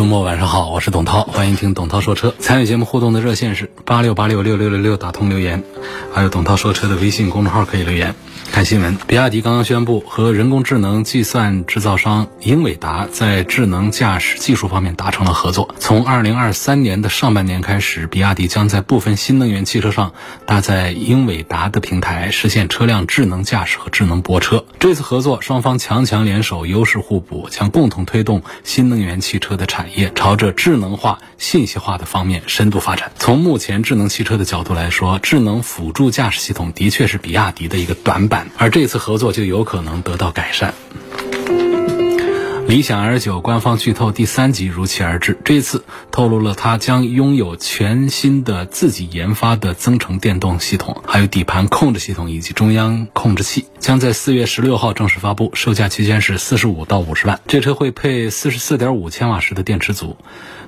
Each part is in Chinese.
周末晚上好，我是董涛，欢迎听董涛说车。参与节目互动的热线是八六八六六六六六，打通留言，还有董涛说车的微信公众号可以留言。看新闻，比亚迪刚刚宣布和人工智能计算制造商英伟达在智能驾驶技术方面达成了合作。从二零二三年的上半年开始，比亚迪将在部分新能源汽车上搭载英伟达的平台，实现车辆智能驾驶和智能泊车。这次合作，双方强强联手，优势互补，将共同推动新能源汽车的产业朝着智能化、信息化的方面深度发展。从目前智能汽车的角度来说，智能辅助驾驶系统的确是比亚迪的一个短板。而这次合作就有可能得到改善。理想 L9 官方剧透第三集如期而至，这次透露了它将拥有全新的自己研发的增程电动系统，还有底盘控制系统以及中央控制器，将在四月十六号正式发布，售价区间是四十五到五十万。这车会配四十四点五千瓦时的电池组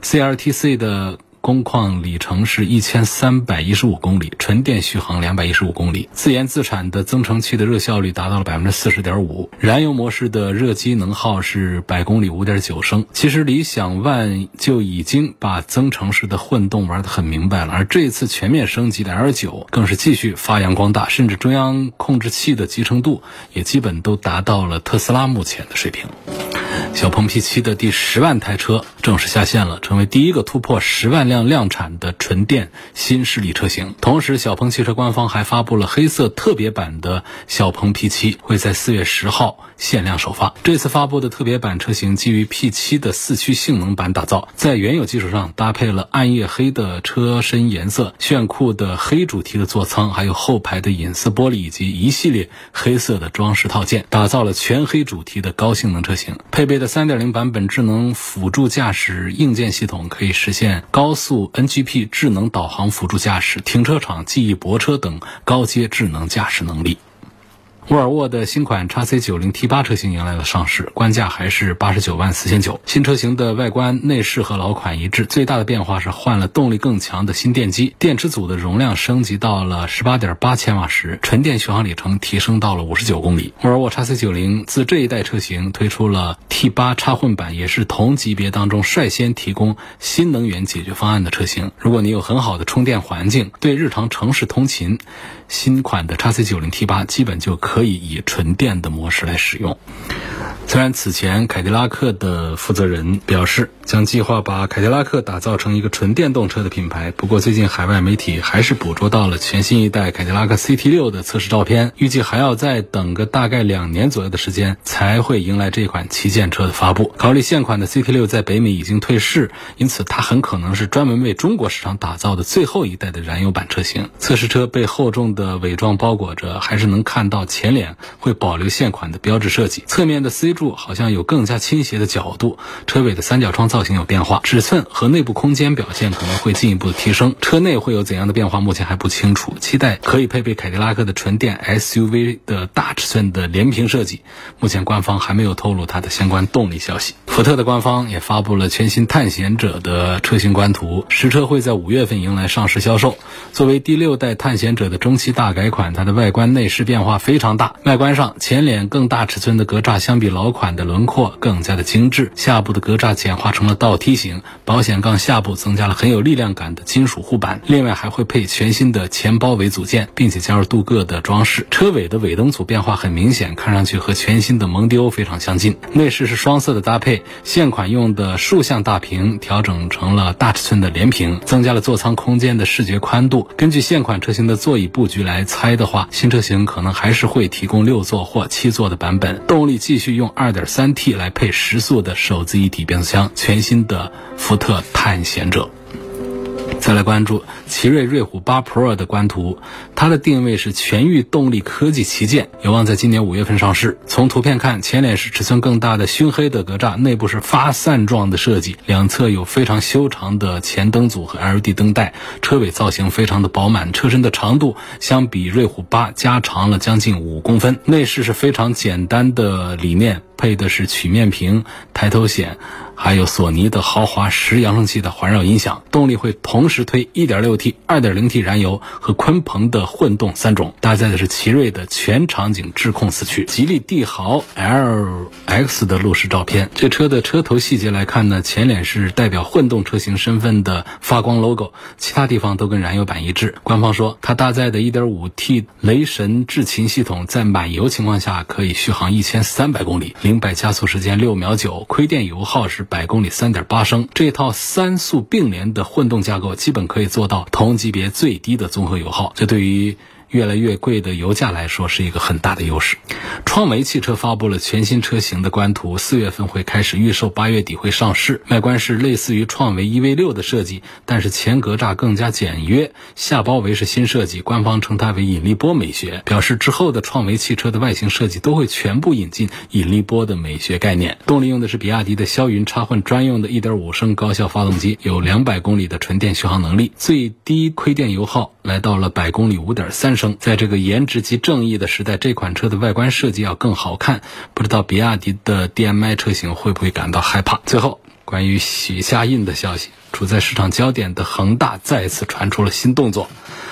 ，CLTC 的。工况里程是一千三百一十五公里，纯电续航两百一十五公里，自研自产的增程器的热效率达到了百分之四十点五，燃油模式的热机能耗是百公里五点九升。其实理想 ONE 就已经把增程式的混动玩得很明白了，而这一次全面升级的 L 九更是继续发扬光大，甚至中央控制器的集成度也基本都达到了特斯拉目前的水平。小鹏 P7 的第十万台车正式下线了，成为第一个突破十万辆量产的纯电新势力车型。同时，小鹏汽车官方还发布了黑色特别版的小鹏 P7，会在四月十号限量首发。这次发布的特别版车型基于 P7 的四驱性能版打造，在原有基础上搭配了暗夜黑的车身颜色、炫酷的黑主题的座舱，还有后排的隐私玻璃以及一系列黑色的装饰套件，打造了全黑主题的高性能车型。配配备的3.0版本智能辅助驾驶硬件系统，可以实现高速 NGP 智能导航辅助驾驶、停车场记忆泊车等高阶智能驾驶能力。沃尔沃的新款 x C 九零 T 八车型迎来了上市，官价还是八十九万四千九。新车型的外观内饰和老款一致，最大的变化是换了动力更强的新电机，电池组的容量升级到了十八点八千瓦时，纯电续航里程提升到了五十九公里。沃尔沃 x C 九零自这一代车型推出了 T 八插混版，也是同级别当中率先提供新能源解决方案的车型。如果你有很好的充电环境，对日常城市通勤，新款的 x C 九零 T 八基本就可可以以纯电的模式来使用。虽然此前凯迪拉克的负责人表示将计划把凯迪拉克打造成一个纯电动车的品牌，不过最近海外媒体还是捕捉到了全新一代凯迪拉克 CT 六的测试照片，预计还要再等个大概两年左右的时间才会迎来这款旗舰车的发布。考虑现款的 CT 六在北美已经退市，因此它很可能是专门为中国市场打造的最后一代的燃油版车型。测试车被厚重的伪装包裹着，还是能看到前前脸会保留现款的标志设计，侧面的 C 柱好像有更加倾斜的角度，车尾的三角窗造型有变化，尺寸和内部空间表现可能会进一步的提升。车内会有怎样的变化，目前还不清楚。期待可以配备凯迪拉克的纯电 SUV 的大尺寸的连屏设计，目前官方还没有透露它的相关动力消息。福特的官方也发布了全新探险者的车型官图，实车会在五月份迎来上市销售。作为第六代探险者的中期大改款，它的外观内饰变化非常大。外观上，前脸更大尺寸的格栅相比老款的轮廓更加的精致，下部的格栅简化成了倒梯形，保险杠下部增加了很有力量感的金属护板。另外还会配全新的前包围组件，并且加入镀铬的装饰。车尾的尾灯组变化很明显，看上去和全新的蒙迪欧非常相近。内饰是双色的搭配，现款用的竖向大屏调整成了大尺寸的连屏，增加了座舱空间的视觉宽度。根据现款车型的座椅布局来猜的话，新车型可能还是会提供六座或七座的版本。动力继续用二点三 T 来配十速的手自一体变速箱，全新的福特探险者。再来关注奇瑞瑞虎8 Pro 的官图，它的定位是全域动力科技旗舰，有望在今年五月份上市。从图片看，前脸是尺寸更大的熏黑的格栅，内部是发散状的设计，两侧有非常修长的前灯组和 LED 灯带，车尾造型非常的饱满，车身的长度相比瑞虎8加长了将近五公分。内饰是非常简单的理念。配的是曲面屏、抬头显，还有索尼的豪华十扬声器的环绕音响。动力会同时推 1.6T、2.0T 燃油和鲲鹏的混动三种。搭载的是奇瑞的全场景智控四驱。吉利帝豪 LX 的路试照片，这车的车头细节来看呢，前脸是代表混动车型身份的发光 logo，其他地方都跟燃油版一致。官方说，它搭载的 1.5T 雷神智擎系统，在满油情况下可以续航1300公里。百加速时间六秒九，亏电油耗是百公里三点八升。这套三速并联的混动架构，基本可以做到同级别最低的综合油耗。这对于越来越贵的油价来说是一个很大的优势。创维汽车发布了全新车型的官图，四月份会开始预售，八月底会上市。外观是类似于创维 EV6 的设计，但是前格栅更加简约，下包围是新设计。官方称它为引力波美学，表示之后的创维汽车的外形设计都会全部引进引力波的美学概念。动力用的是比亚迪的霄云插混专用的1.5升高效发动机，有200公里的纯电续航能力，最低亏电油耗来到了百公里5.3升。在这个颜值及正义的时代，这款车的外观设计要更好看，不知道比亚迪的 DM-i 车型会不会感到害怕？最后，关于许家印的消息，处在市场焦点的恒大再次传出了新动作。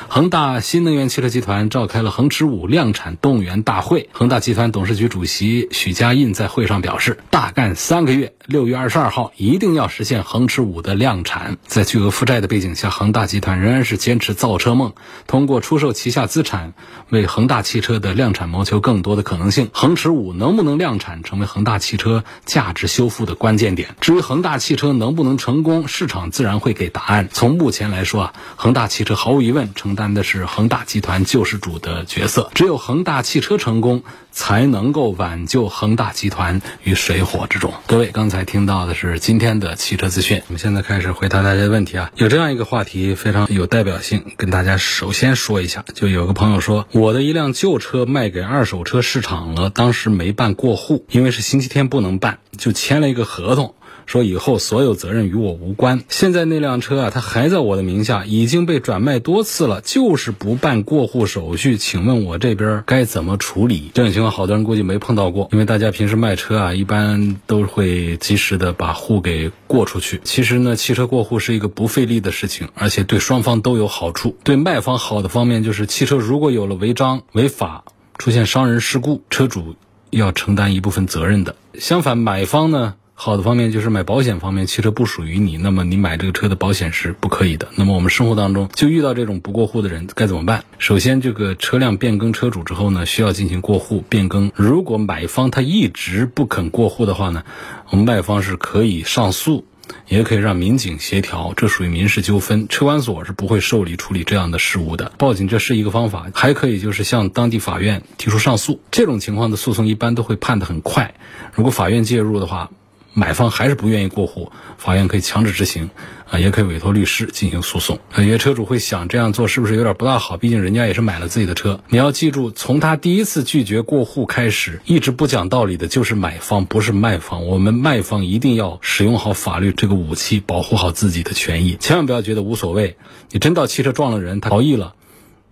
恒大新能源汽车集团召开了恒驰五量产动员大会。恒大集团董事局主席许家印在会上表示，大干三个月，六月二十二号一定要实现恒驰五的量产。在巨额负债的背景下，恒大集团仍然是坚持造车梦，通过出售旗下资产，为恒大汽车的量产谋求更多的可能性。恒驰五能不能量产，成为恒大汽车价值修复的关键点。至于恒大汽车能不能成功，市场自然会给答案。从目前来说啊，恒大汽车毫无疑问承担的是恒大集团救世主的角色。只有恒大汽车成功，才能够挽救恒大集团于水火之中。各位刚才听到的是今天的汽车资讯，我们现在开始回答大家的问题啊。有这样一个话题非常有代表性，跟大家首先说一下。就有个朋友说，我的一辆旧车卖给二手车市场了，当时没办过户，因为是星期天不能办，就签了一个合同。说以后所有责任与我无关。现在那辆车啊，它还在我的名下，已经被转卖多次了，就是不办过户手续。请问我这边该怎么处理？这种情况，好多人估计没碰到过，因为大家平时卖车啊，一般都会及时的把户给过出去。其实呢，汽车过户是一个不费力的事情，而且对双方都有好处。对卖方好的方面就是，汽车如果有了违章、违法，出现伤人事故，车主要承担一部分责任的。相反，买方呢？好的方面就是买保险方面，汽车不属于你，那么你买这个车的保险是不可以的。那么我们生活当中就遇到这种不过户的人，该怎么办？首先，这个车辆变更车主之后呢，需要进行过户变更。如果买方他一直不肯过户的话呢，我们卖方是可以上诉，也可以让民警协调，这属于民事纠纷，车管所是不会受理处理这样的事务的。报警这是一个方法，还可以就是向当地法院提出上诉。这种情况的诉讼一般都会判得很快。如果法院介入的话，买方还是不愿意过户，法院可以强制执行，啊，也可以委托律师进行诉讼。有些车主会想这样做是不是有点不大好？毕竟人家也是买了自己的车。你要记住，从他第一次拒绝过户开始，一直不讲道理的就是买方，不是卖方。我们卖方一定要使用好法律这个武器，保护好自己的权益。千万不要觉得无所谓。你真到汽车撞了人，他逃逸了，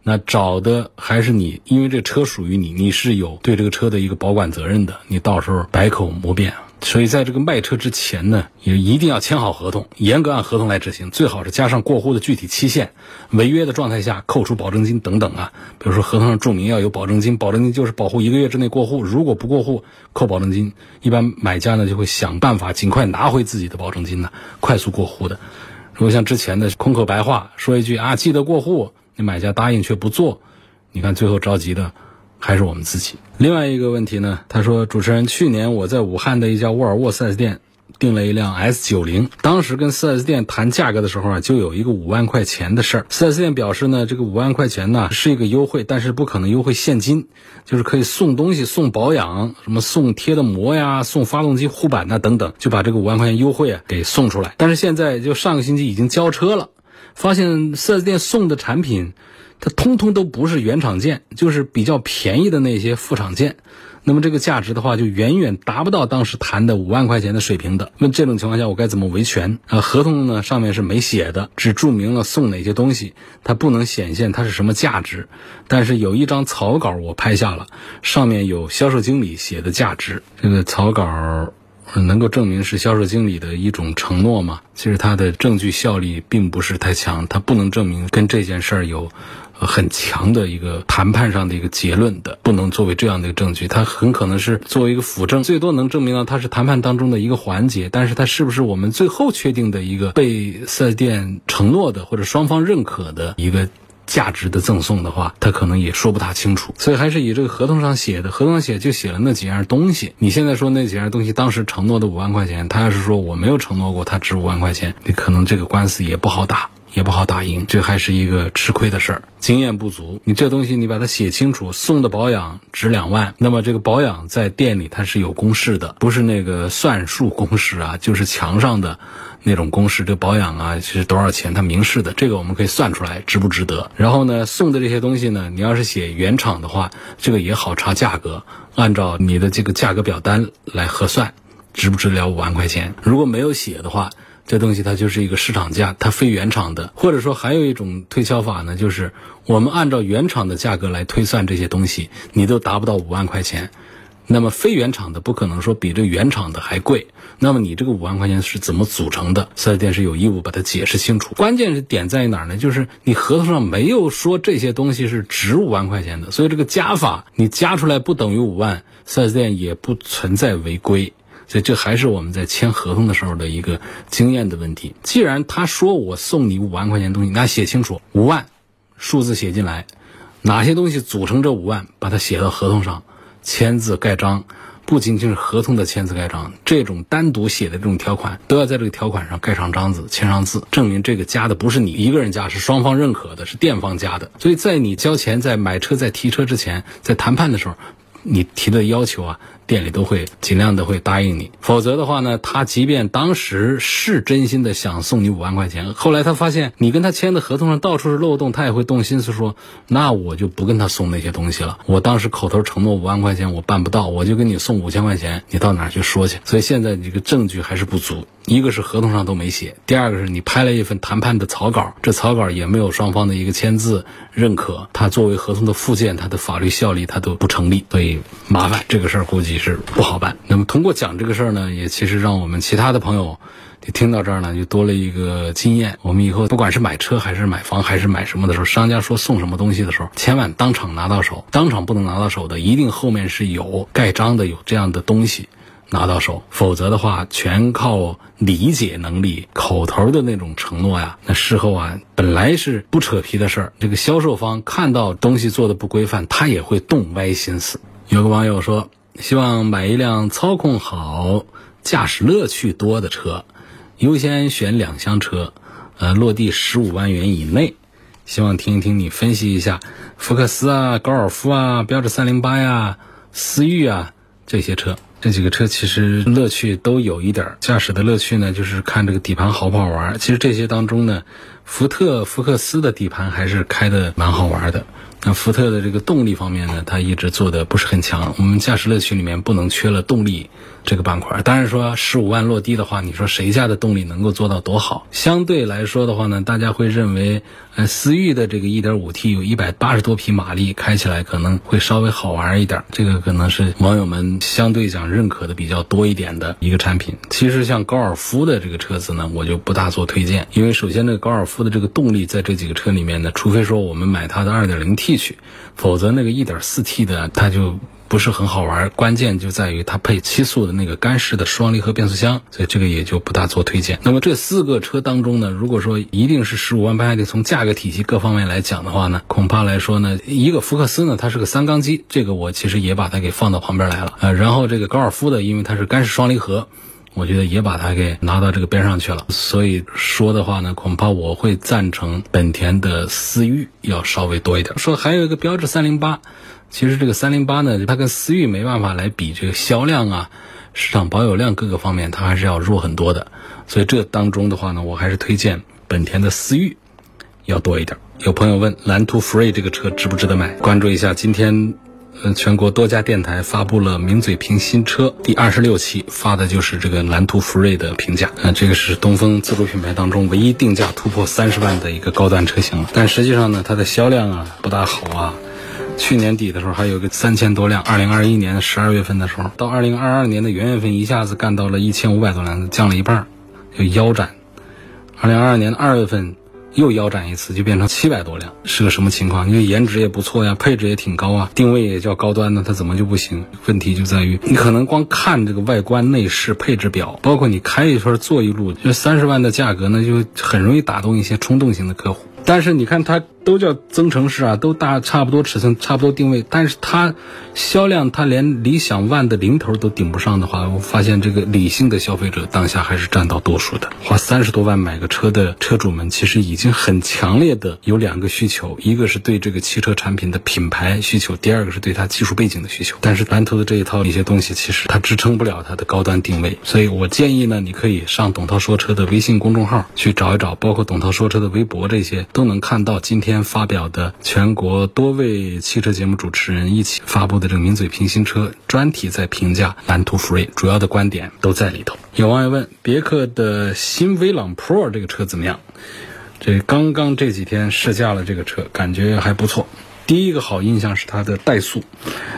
那找的还是你，因为这车属于你，你是有对这个车的一个保管责任的。你到时候百口莫辩。所以，在这个卖车之前呢，也一定要签好合同，严格按合同来执行。最好是加上过户的具体期限，违约的状态下扣除保证金等等啊。比如说，合同上注明要有保证金，保证金就是保护一个月之内过户，如果不过户扣保证金。一般买家呢就会想办法尽快拿回自己的保证金呢，快速过户的。如果像之前的空口白话说一句啊记得过户，那买家答应却不做，你看最后着急的。还是我们自己。另外一个问题呢，他说：“主持人，去年我在武汉的一家沃尔沃 4S 店订了一辆 S90，当时跟 4S 店谈价格的时候啊，就有一个五万块钱的事儿。4S 店表示呢，这个五万块钱呢是一个优惠，但是不可能优惠现金，就是可以送东西、送保养，什么送贴的膜呀、送发动机护板呐等等，就把这个五万块钱优惠啊给送出来。但是现在就上个星期已经交车了。”发现四 S 店送的产品，它通通都不是原厂件，就是比较便宜的那些副厂件。那么这个价值的话，就远远达不到当时谈的五万块钱的水平的。那这种情况下，我该怎么维权啊？合同呢上面是没写的，只注明了送哪些东西，它不能显现它是什么价值。但是有一张草稿我拍下了，上面有销售经理写的价值。这个草稿能够证明是销售经理的一种承诺吗？其实它的证据效力并不是太强，它不能证明跟这件事儿有。很强的一个谈判上的一个结论的，不能作为这样的一个证据，它很可能是作为一个辅证，最多能证明到它是谈判当中的一个环节，但是它是不是我们最后确定的一个被四 S 店承诺的或者双方认可的一个价值的赠送的话，它可能也说不大清楚，所以还是以这个合同上写的，合同上写就写了那几样东西。你现在说那几样东西当时承诺的五万块钱，他要是说我没有承诺过它值五万块钱，你可能这个官司也不好打。也不好打赢，这还是一个吃亏的事儿。经验不足，你这东西你把它写清楚，送的保养值两万，那么这个保养在店里它是有公式的，不是那个算术公式啊，就是墙上的那种公式。这保养啊是多少钱，它明示的，这个我们可以算出来值不值得。然后呢，送的这些东西呢，你要是写原厂的话，这个也好查价格，按照你的这个价格表单来核算，值不值了五万块钱。如果没有写的话。这东西它就是一个市场价，它非原厂的，或者说还有一种推销法呢，就是我们按照原厂的价格来推算这些东西，你都达不到五万块钱，那么非原厂的不可能说比这原厂的还贵，那么你这个五万块钱是怎么组成的？四 S 店是有义务把它解释清楚。关键是点在于哪儿呢？就是你合同上没有说这些东西是值五万块钱的，所以这个加法你加出来不等于五万，四 S 店也不存在违规。所以这还是我们在签合同的时候的一个经验的问题。既然他说我送你五万块钱东西，那写清楚五万，数字写进来，哪些东西组成这五万，把它写到合同上，签字盖章。不仅仅是合同的签字盖章，这种单独写的这种条款，都要在这个条款上盖上章子，签上字，证明这个加的不是你一个人加，是双方认可的，是店方加的。所以在你交钱、在买车、在提车之前，在谈判的时候，你提的要求啊。店里都会尽量的会答应你，否则的话呢，他即便当时是真心的想送你五万块钱，后来他发现你跟他签的合同上到处是漏洞，他也会动心思说，那我就不跟他送那些东西了。我当时口头承诺五万块钱，我办不到，我就跟你送五千块钱，你到哪去说去？所以现在你这个证据还是不足，一个是合同上都没写，第二个是你拍了一份谈判的草稿，这草稿也没有双方的一个签字认可，它作为合同的附件，它的法律效力它都不成立，所以麻烦这个事儿估计。是不好办。那么通过讲这个事儿呢，也其实让我们其他的朋友，听到这儿呢，就多了一个经验。我们以后不管是买车还是买房还是买什么的时候，商家说送什么东西的时候，千万当场拿到手。当场不能拿到手的，一定后面是有盖章的，有这样的东西拿到手。否则的话，全靠理解能力、口头的那种承诺呀，那事后啊，本来是不扯皮的事儿，这个销售方看到东西做的不规范，他也会动歪心思。有个网友说。希望买一辆操控好、驾驶乐趣多的车，优先选两厢车，呃，落地十五万元以内。希望听一听你分析一下福克斯啊、高尔夫啊、标致三零八呀、思域啊这些车。这几个车其实乐趣都有一点，驾驶的乐趣呢，就是看这个底盘好不好玩。其实这些当中呢，福特福克斯的底盘还是开的蛮好玩的。那福特的这个动力方面呢，它一直做的不是很强。我们驾驶乐趣里面不能缺了动力这个板块。当然说十五万落地的话，你说谁家的动力能够做到多好？相对来说的话呢，大家会认为，呃，思域的这个 1.5T 有一百八十多匹马力，开起来可能会稍微好玩一点。这个可能是网友们相对讲认可的比较多一点的一个产品。其实像高尔夫的这个车子呢，我就不大做推荐，因为首先这个高尔夫的这个动力在这几个车里面呢，除非说我们买它的 2.0T。T 去，否则那个一点四 T 的它就不是很好玩。关键就在于它配七速的那个干式的双离合变速箱，所以这个也就不大做推荐。那么这四个车当中呢，如果说一定是十五万八，得从价格体系各方面来讲的话呢，恐怕来说呢，一个福克斯呢，它是个三缸机，这个我其实也把它给放到旁边来了。呃，然后这个高尔夫的，因为它是干式双离合。我觉得也把它给拿到这个边上去了，所以说的话呢，恐怕我会赞成本田的思域要稍微多一点。说还有一个标致三零八，其实这个三零八呢，它跟思域没办法来比，这个销量啊、市场保有量各个方面，它还是要弱很多的。所以这当中的话呢，我还是推荐本田的思域要多一点。有朋友问蓝图 Free 这个车值不值得买？关注一下今天。呃，全国多家电台发布了名嘴评新车第二十六期，发的就是这个蓝图福瑞的评价。嗯，这个是东风自主品牌当中唯一定价突破三十万的一个高端车型了。但实际上呢，它的销量啊不大好啊。去年底的时候还有个三千多辆，二零二一年十二月份的时候，到二零二二年的元月份一下子干到了一千五百多辆，降了一半，就腰斩。二零二二年的二月份。又腰斩一次，就变成七百多辆，是个什么情况？因为颜值也不错呀，配置也挺高啊，定位也叫高端的，它怎么就不行？问题就在于你可能光看这个外观内饰配置表，包括你开一圈坐一路，就三十万的价格呢，就很容易打动一些冲动型的客户。但是你看它。都叫增程式啊，都大差不多尺寸，差不多定位，但是它销量它连理想 ONE 的零头都顶不上的话，我发现这个理性的消费者当下还是占到多数的。花三十多万买个车的车主们，其实已经很强烈的有两个需求，一个是对这个汽车产品的品牌需求，第二个是对它技术背景的需求。但是蓝图的这一套一些东西，其实它支撑不了它的高端定位，所以我建议呢，你可以上董涛说车的微信公众号去找一找，包括董涛说车的微博这些，都能看到今天。发表的全国多位汽车节目主持人一起发布的这个名嘴评新车专题，在评价蓝图 Free，主要的观点都在里头。有网友问，别克的新威朗 Pro 这个车怎么样？这刚刚这几天试驾了这个车，感觉还不错。第一个好印象是它的怠速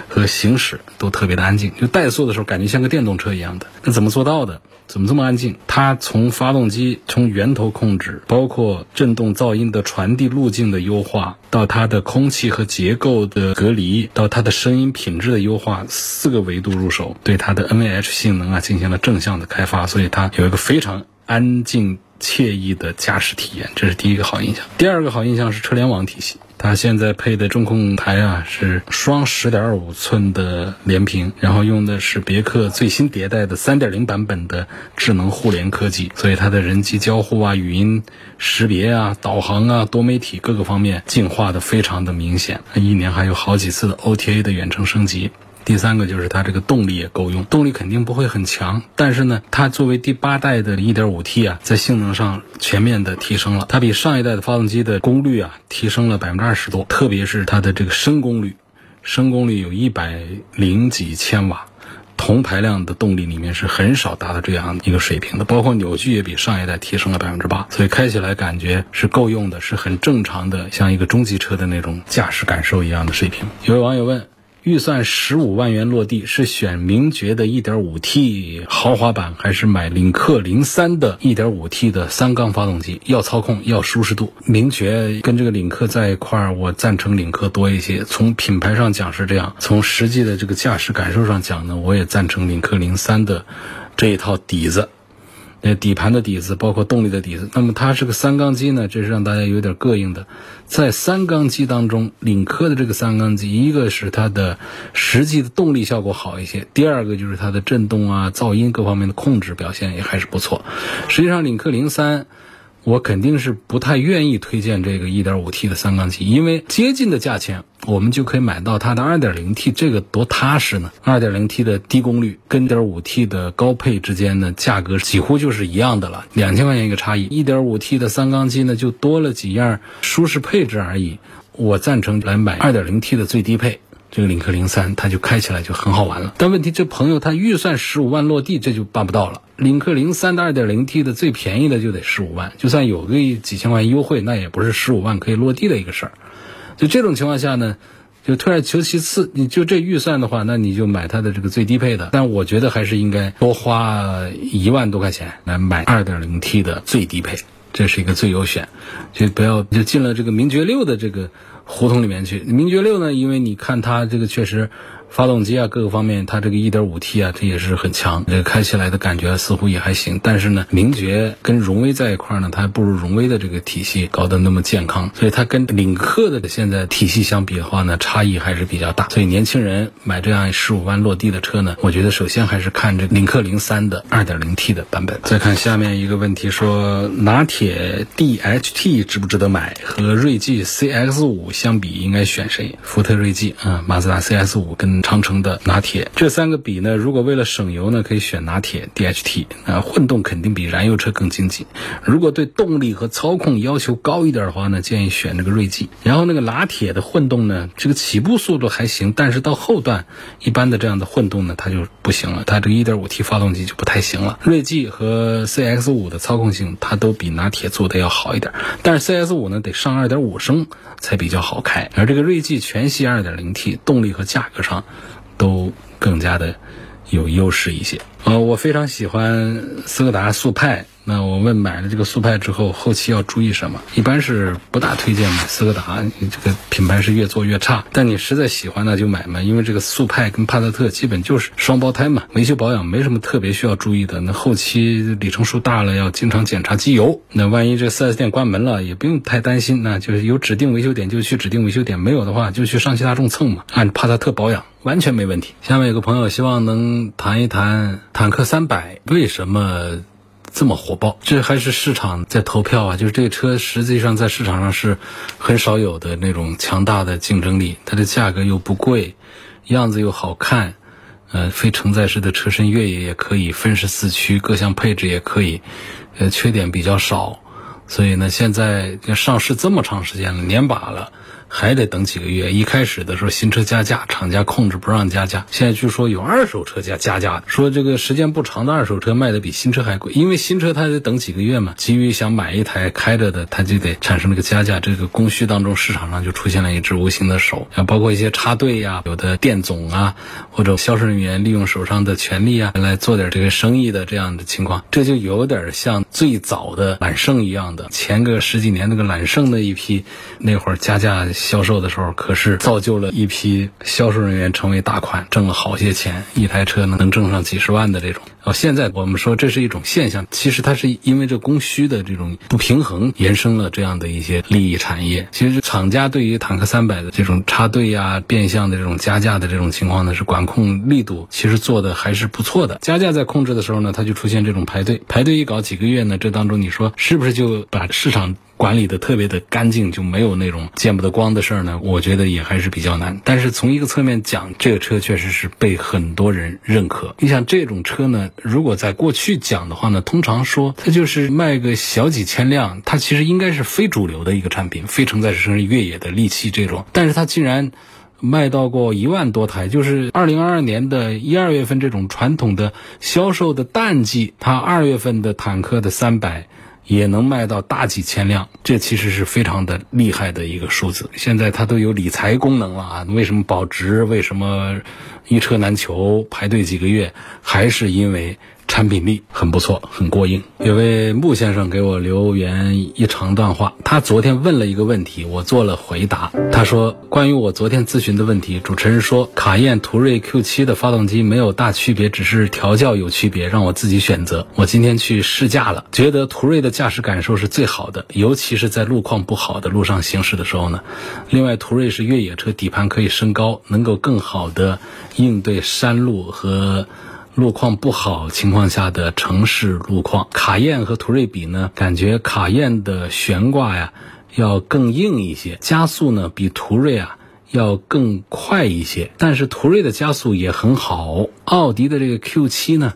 和行驶都特别的安静，就怠速的时候感觉像个电动车一样的。那怎么做到的？怎么这么安静？它从发动机从源头控制，包括振动噪音的传递路径的优化，到它的空气和结构的隔离，到它的声音品质的优化，四个维度入手，对它的 NVH 性能啊进行了正向的开发，所以它有一个非常安静惬意的驾驶体验，这是第一个好印象。第二个好印象是车联网体系。它现在配的中控台啊是双十点五寸的连屏，然后用的是别克最新迭代的三点零版本的智能互联科技，所以它的人机交互啊、语音识别啊、导航啊、多媒体各个方面进化的非常的明显。一年还有好几次的 OTA 的远程升级。第三个就是它这个动力也够用，动力肯定不会很强，但是呢，它作为第八代的 1.5T 啊，在性能上全面的提升了，它比上一代的发动机的功率啊提升了百分之二十多，特别是它的这个升功率，升功率有一百零几千瓦，同排量的动力里面是很少达到这样一个水平的，包括扭矩也比上一代提升了百分之八，所以开起来感觉是够用的，是很正常的，像一个中级车的那种驾驶感受一样的水平。有位网友问。预算十五万元落地，是选名爵的 1.5T 豪华版，还是买领克零三的 1.5T 的三缸发动机？要操控，要舒适度。名爵跟这个领克在一块儿，我赞成领克多一些。从品牌上讲是这样，从实际的这个驾驶感受上讲呢，我也赞成领克零三的这一套底子。呃，底盘的底子，包括动力的底子，那么它是个三缸机呢，这是让大家有点膈应的。在三缸机当中，领克的这个三缸机，一个是它的实际的动力效果好一些，第二个就是它的震动啊、噪音各方面的控制表现也还是不错。实际上，领克零三。我肯定是不太愿意推荐这个 1.5T 的三缸机，因为接近的价钱，我们就可以买到它的 2.0T，这个多踏实呢！2.0T 的低功率跟 1.5T 的高配之间呢，价格几乎就是一样的了，两千块钱一个差异。1.5T 的三缸机呢，就多了几样舒适配置而已。我赞成来买 2.0T 的最低配。这个领克零三，它就开起来就很好玩了。但问题，这朋友他预算十五万落地，这就办不到了。领克零三的二点零 T 的最便宜的就得十五万，就算有个几千块钱优惠，那也不是十五万可以落地的一个事儿。就这种情况下呢，就退而求其次，你就这预算的话，那你就买它的这个最低配的。但我觉得还是应该多花一万多块钱来买二点零 T 的最低配，这是一个最优选。就不要就进了这个名爵六的这个。胡同里面去，名爵六呢？因为你看它这个确实。发动机啊，各个方面，它这个 1.5T 啊，它也是很强，这个开起来的感觉似乎也还行。但是呢，名爵跟荣威在一块呢，它还不如荣威的这个体系搞得那么健康，所以它跟领克的现在体系相比的话呢，差异还是比较大。所以年轻人买这样十五万落地的车呢，我觉得首先还是看这领克零三的 2.0T 的版本。再看下面一个问题，说拿铁 DHT 值不值得买？和锐际 CX 五相比，应该选谁？福特锐际啊，马自达 CX 五跟长城的拿铁。这三个比呢，如果为了省油呢，可以选拿铁 DHT。啊，混动肯定比燃油车更经济。如果对动力和操控要求高一点的话呢，建议选这个锐际。然后那个拿铁的混动呢，这个起步速度还行，但是到后段一般的这样的混动呢，它就不行了，它这个 1.5T 发动机就不太行了。锐际和 CX5 的操控性，它都比拿铁做的要好一点，但是 CX5 呢得上2.5升才比较好开，而这个锐际全系 2.0T，动力和价格上都更加的有优势一些。呃，我非常喜欢斯柯达速派。那我问买了这个速派之后，后期要注意什么？一般是不大推荐买斯柯达，这个品牌是越做越差。但你实在喜欢那就买嘛，因为这个速派跟帕萨特基本就是双胞胎嘛，维修保养没什么特别需要注意的。那后期里程数大了，要经常检查机油。那万一这 4S 店关门了，也不用太担心，那就是有指定维修点就去指定维修点，没有的话就去上汽大众蹭嘛，按帕萨特保养完全没问题。下面有个朋友希望能谈一谈坦克三百为什么？这么火爆，这还是市场在投票啊！就是这个车实际上在市场上是很少有的那种强大的竞争力，它的价格又不贵，样子又好看，呃，非承载式的车身越野也可以，分时四驱，各项配置也可以，呃，缺点比较少，所以呢，现在上市这么长时间了，年把了。还得等几个月。一开始的时候，新车加价，厂家控制不让加价。现在据说有二手车加加价，说这个时间不长的二手车卖的比新车还贵，因为新车它得等几个月嘛。急于想买一台开着的，它就得产生这个加价。这个供需当中，市场上就出现了一只无形的手，啊，包括一些插队呀，有的店总啊，或者销售人员利用手上的权利啊，来做点这个生意的这样的情况，这就有点像最早的揽胜一样的。前个十几年那个揽胜那一批，那会儿加价。销售的时候，可是造就了一批销售人员成为大款，挣了好些钱，一台车呢能挣上几十万的这种。哦，现在我们说这是一种现象，其实它是因为这供需的这种不平衡，延伸了这样的一些利益产业。其实厂家对于坦克三百的这种插队呀、变相的这种加价的这种情况呢，是管控力度其实做的还是不错的。加价在控制的时候呢，它就出现这种排队，排队一搞几个月呢，这当中你说是不是就把市场？管理的特别的干净，就没有那种见不得光的事儿呢。我觉得也还是比较难。但是从一个侧面讲，这个车确实是被很多人认可。你想这种车呢，如果在过去讲的话呢，通常说它就是卖个小几千辆，它其实应该是非主流的一个产品，非承载式越野的利器这种。但是它竟然卖到过一万多台，就是二零二二年的一二月份这种传统的销售的淡季，它二月份的坦克的三百。也能卖到大几千辆，这其实是非常的厉害的一个数字。现在它都有理财功能了啊！为什么保值？为什么一车难求？排队几个月，还是因为。产品力很不错，很过硬。有位穆先生给我留言一长段话，他昨天问了一个问题，我做了回答。他说：“关于我昨天咨询的问题，主持人说卡宴途锐 Q7 的发动机没有大区别，只是调教有区别，让我自己选择。我今天去试驾了，觉得途锐的驾驶感受是最好的，尤其是在路况不好的路上行驶的时候呢。另外，途锐是越野车，底盘可以升高，能够更好的应对山路和。”路况不好情况下的城市路况，卡宴和途锐比呢？感觉卡宴的悬挂呀要更硬一些，加速呢比途锐啊要更快一些。但是途锐的加速也很好。奥迪的这个 Q7 呢，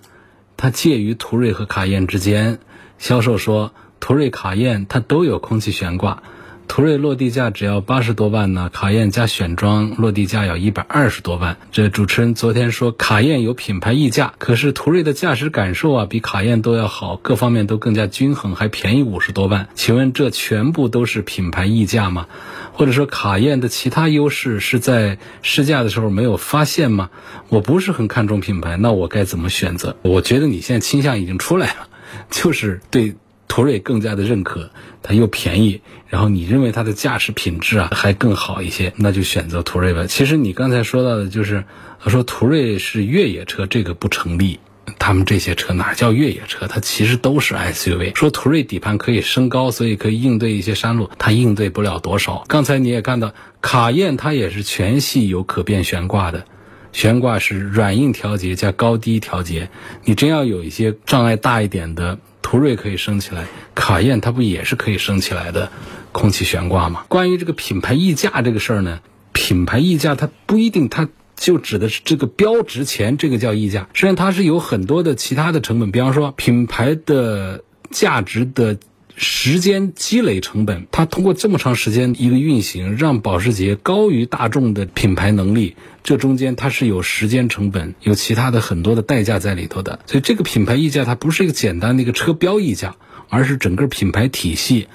它介于途锐和卡宴之间。销售说，途锐、卡宴它都有空气悬挂。途锐落地价只要八十多万呢，卡宴加选装落地价要一百二十多万。这主持人昨天说卡宴有品牌溢价，可是途锐的驾驶感受啊比卡宴都要好，各方面都更加均衡，还便宜五十多万。请问这全部都是品牌溢价吗？或者说卡宴的其他优势是在试驾的时候没有发现吗？我不是很看重品牌，那我该怎么选择？我觉得你现在倾向已经出来了，就是对。途锐更加的认可，它又便宜，然后你认为它的驾驶品质啊还更好一些，那就选择途锐吧。其实你刚才说到的就是，说途锐是越野车，这个不成立。他们这些车哪叫越野车？它其实都是 SUV。说途锐底盘可以升高，所以可以应对一些山路，它应对不了多少。刚才你也看到，卡宴它也是全系有可变悬挂的，悬挂是软硬调节加高低调节。你真要有一些障碍大一点的。途锐可以升起来，卡宴它不也是可以升起来的空气悬挂吗？关于这个品牌溢价这个事儿呢，品牌溢价它不一定它就指的是这个标值钱，这个叫溢价。实际上它是有很多的其他的成本，比方说品牌的价值的。时间积累成本，它通过这么长时间一个运行，让保时捷高于大众的品牌能力，这中间它是有时间成本，有其他的很多的代价在里头的。所以这个品牌溢价它不是一个简单的一个车标溢价，而是整个品牌体系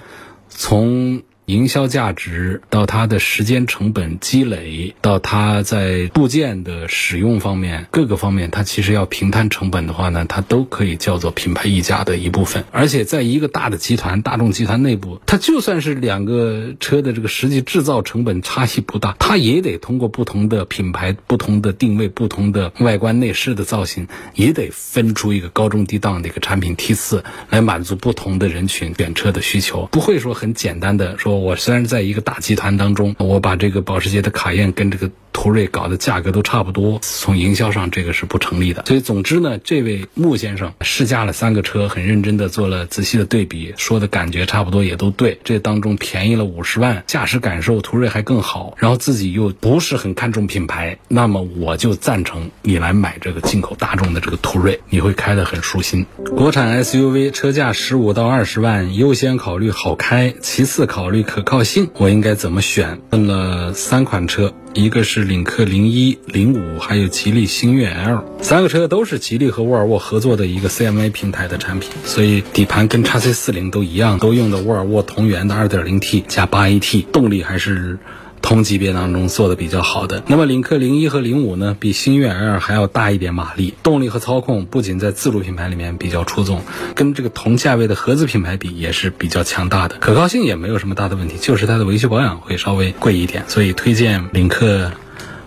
从。营销价值到它的时间成本积累，到它在部件的使用方面各个方面，它其实要平摊成本的话呢，它都可以叫做品牌溢价的一部分。而且在一个大的集团，大众集团内部，它就算是两个车的这个实际制造成本差异不大，它也得通过不同的品牌、不同的定位、不同的外观内饰的造型，也得分出一个高中低档的一个产品梯次，来满足不同的人群选车的需求。不会说很简单的说。我虽然在一个大集团当中，我把这个保时捷的卡宴跟这个。途锐搞的价格都差不多，从营销上这个是不成立的。所以总之呢，这位穆先生试驾了三个车，很认真的做了仔细的对比，说的感觉差不多也都对。这当中便宜了五十万，驾驶感受途锐还更好，然后自己又不是很看重品牌，那么我就赞成你来买这个进口大众的这个途锐，你会开得很舒心。国产 SUV 车价十五到二十万，优先考虑好开，其次考虑可靠性，我应该怎么选？问了三款车。一个是领克零一、零五，还有吉利星越 L，三个车都是吉利和沃尔沃合作的一个 CMA 平台的产品，所以底盘跟叉 C 四零都一样，都用的沃尔沃同源的二点零 T 加八 AT，动力还是。同级别当中做的比较好的，那么领克零一和零五呢，比星越 L 还要大一点马力，动力和操控不仅在自主品牌里面比较出众，跟这个同价位的合资品牌比也是比较强大的，可靠性也没有什么大的问题，就是它的维修保养会稍微贵一点，所以推荐领克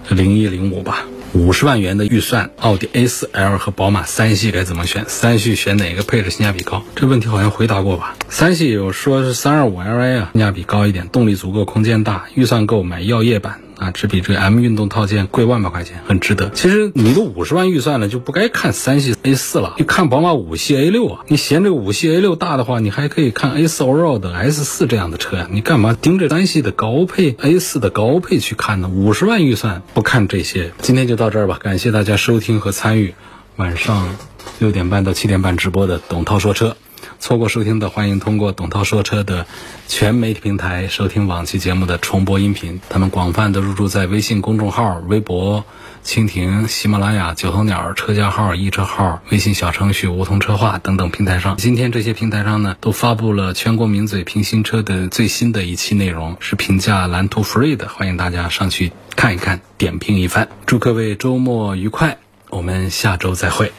零一零五吧。五十万元的预算，奥迪 A4L 和宝马三系该怎么选？三系选哪个配置性价比高？这问题好像回答过吧？三系有说是三二五 Li 啊，性价比高一点，动力足够，空间大，预算够买耀夜版。啊，只比这个 M 运动套件贵万把块钱，很值得。其实你都五十万预算了，就不该看三系 A 四了，你看宝马五系 A 六啊。你嫌这个五系 A 六大的话，你还可以看 A 四 Allroad S 四这样的车呀。你干嘛盯着三系的高配 A 四的高配去看呢？五十万预算不看这些。今天就到这儿吧，感谢大家收听和参与晚上六点半到七点半直播的董涛说车。错过收听的，欢迎通过董涛说车的全媒体平台收听往期节目的重播音频。他们广泛的入驻在微信公众号、微博、蜻蜓、喜马拉雅、九头鸟车家号、易车号、微信小程序梧桐车话等等平台上。今天这些平台上呢，都发布了全国名嘴评新车的最新的一期内容，是评价蓝图 Free 的，欢迎大家上去看一看，点评一番。祝各位周末愉快，我们下周再会。